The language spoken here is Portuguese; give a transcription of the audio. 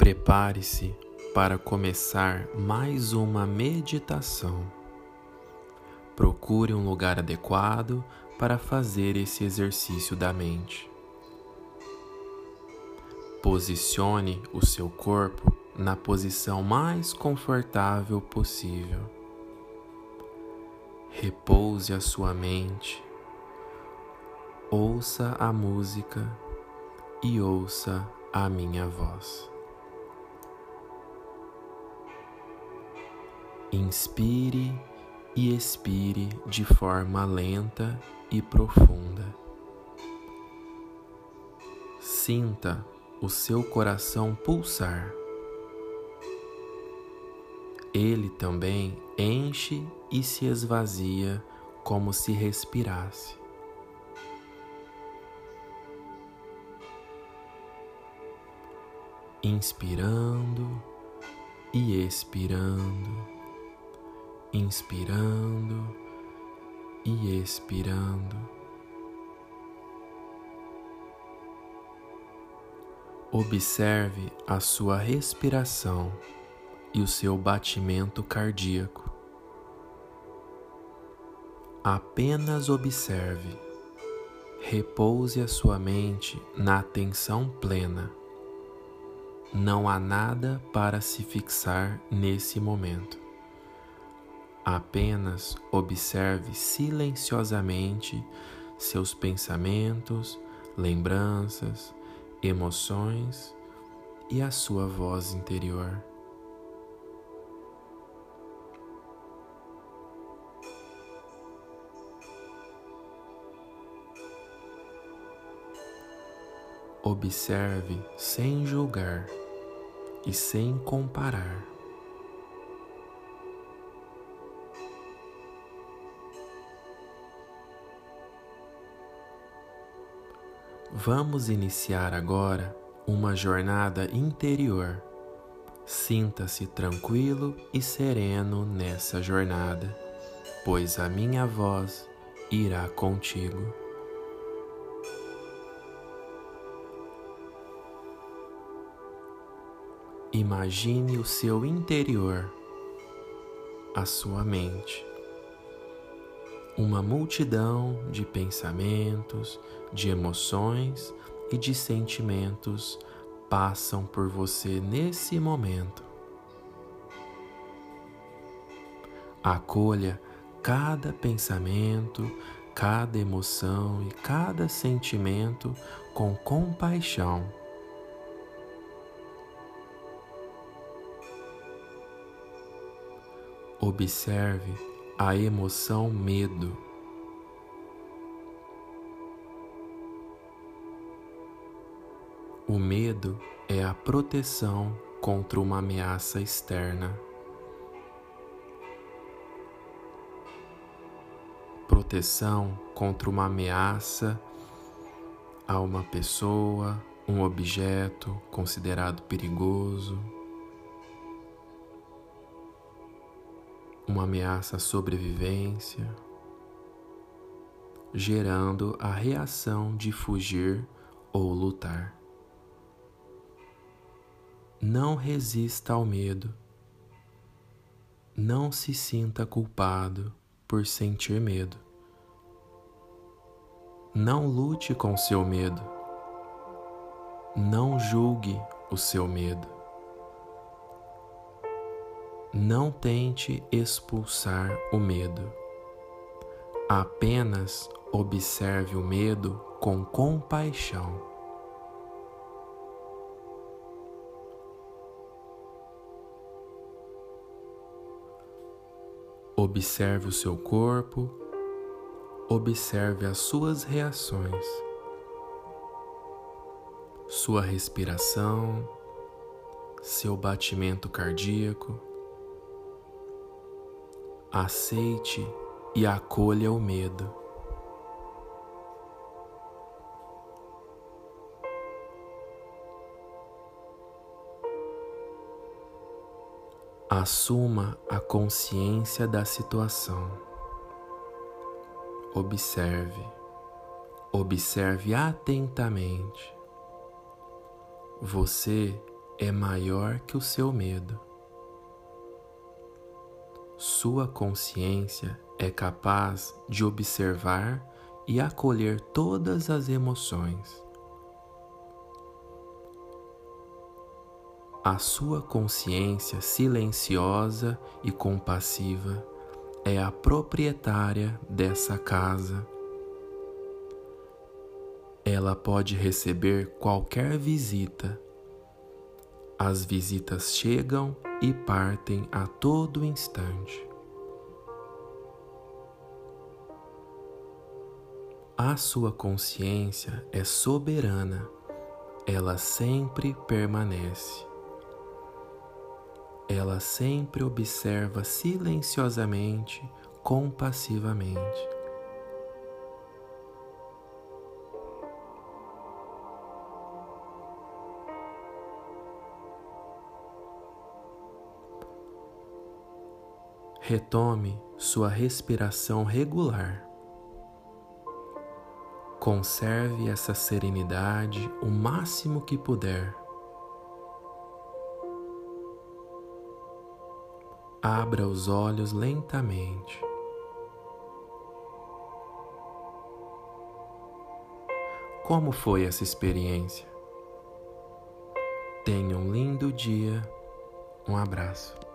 Prepare-se para começar mais uma meditação. Procure um lugar adequado para fazer esse exercício da mente. Posicione o seu corpo na posição mais confortável possível. Repouse a sua mente. Ouça a música e ouça a minha voz. Inspire e expire de forma lenta e profunda. Sinta o seu coração pulsar. Ele também enche e se esvazia como se respirasse. Inspirando e expirando inspirando e expirando. Observe a sua respiração e o seu batimento cardíaco. Apenas observe. Repouse a sua mente na atenção plena. Não há nada para se fixar nesse momento. Apenas observe silenciosamente seus pensamentos, lembranças, emoções e a sua voz interior. Observe sem julgar e sem comparar. Vamos iniciar agora uma jornada interior. Sinta-se tranquilo e sereno nessa jornada, pois a minha voz irá contigo. Imagine o seu interior, a sua mente uma multidão de pensamentos, de emoções e de sentimentos passam por você nesse momento. Acolha cada pensamento, cada emoção e cada sentimento com compaixão. Observe a emoção medo. O medo é a proteção contra uma ameaça externa. Proteção contra uma ameaça a uma pessoa, um objeto considerado perigoso. Uma ameaça à sobrevivência, gerando a reação de fugir ou lutar. Não resista ao medo. Não se sinta culpado por sentir medo. Não lute com seu medo. Não julgue o seu medo. Não tente expulsar o medo. Apenas observe o medo com compaixão. Observe o seu corpo, observe as suas reações, sua respiração, seu batimento cardíaco aceite e acolha o medo. Assuma a consciência da situação. Observe, observe atentamente. Você é maior que o seu medo. Sua consciência é capaz de observar e acolher todas as emoções. A sua consciência silenciosa e compassiva é a proprietária dessa casa. Ela pode receber qualquer visita. As visitas chegam e partem a todo instante. A sua consciência é soberana, ela sempre permanece. Ela sempre observa silenciosamente, compassivamente. Retome sua respiração regular. Conserve essa serenidade o máximo que puder. Abra os olhos lentamente. Como foi essa experiência? Tenha um lindo dia. Um abraço.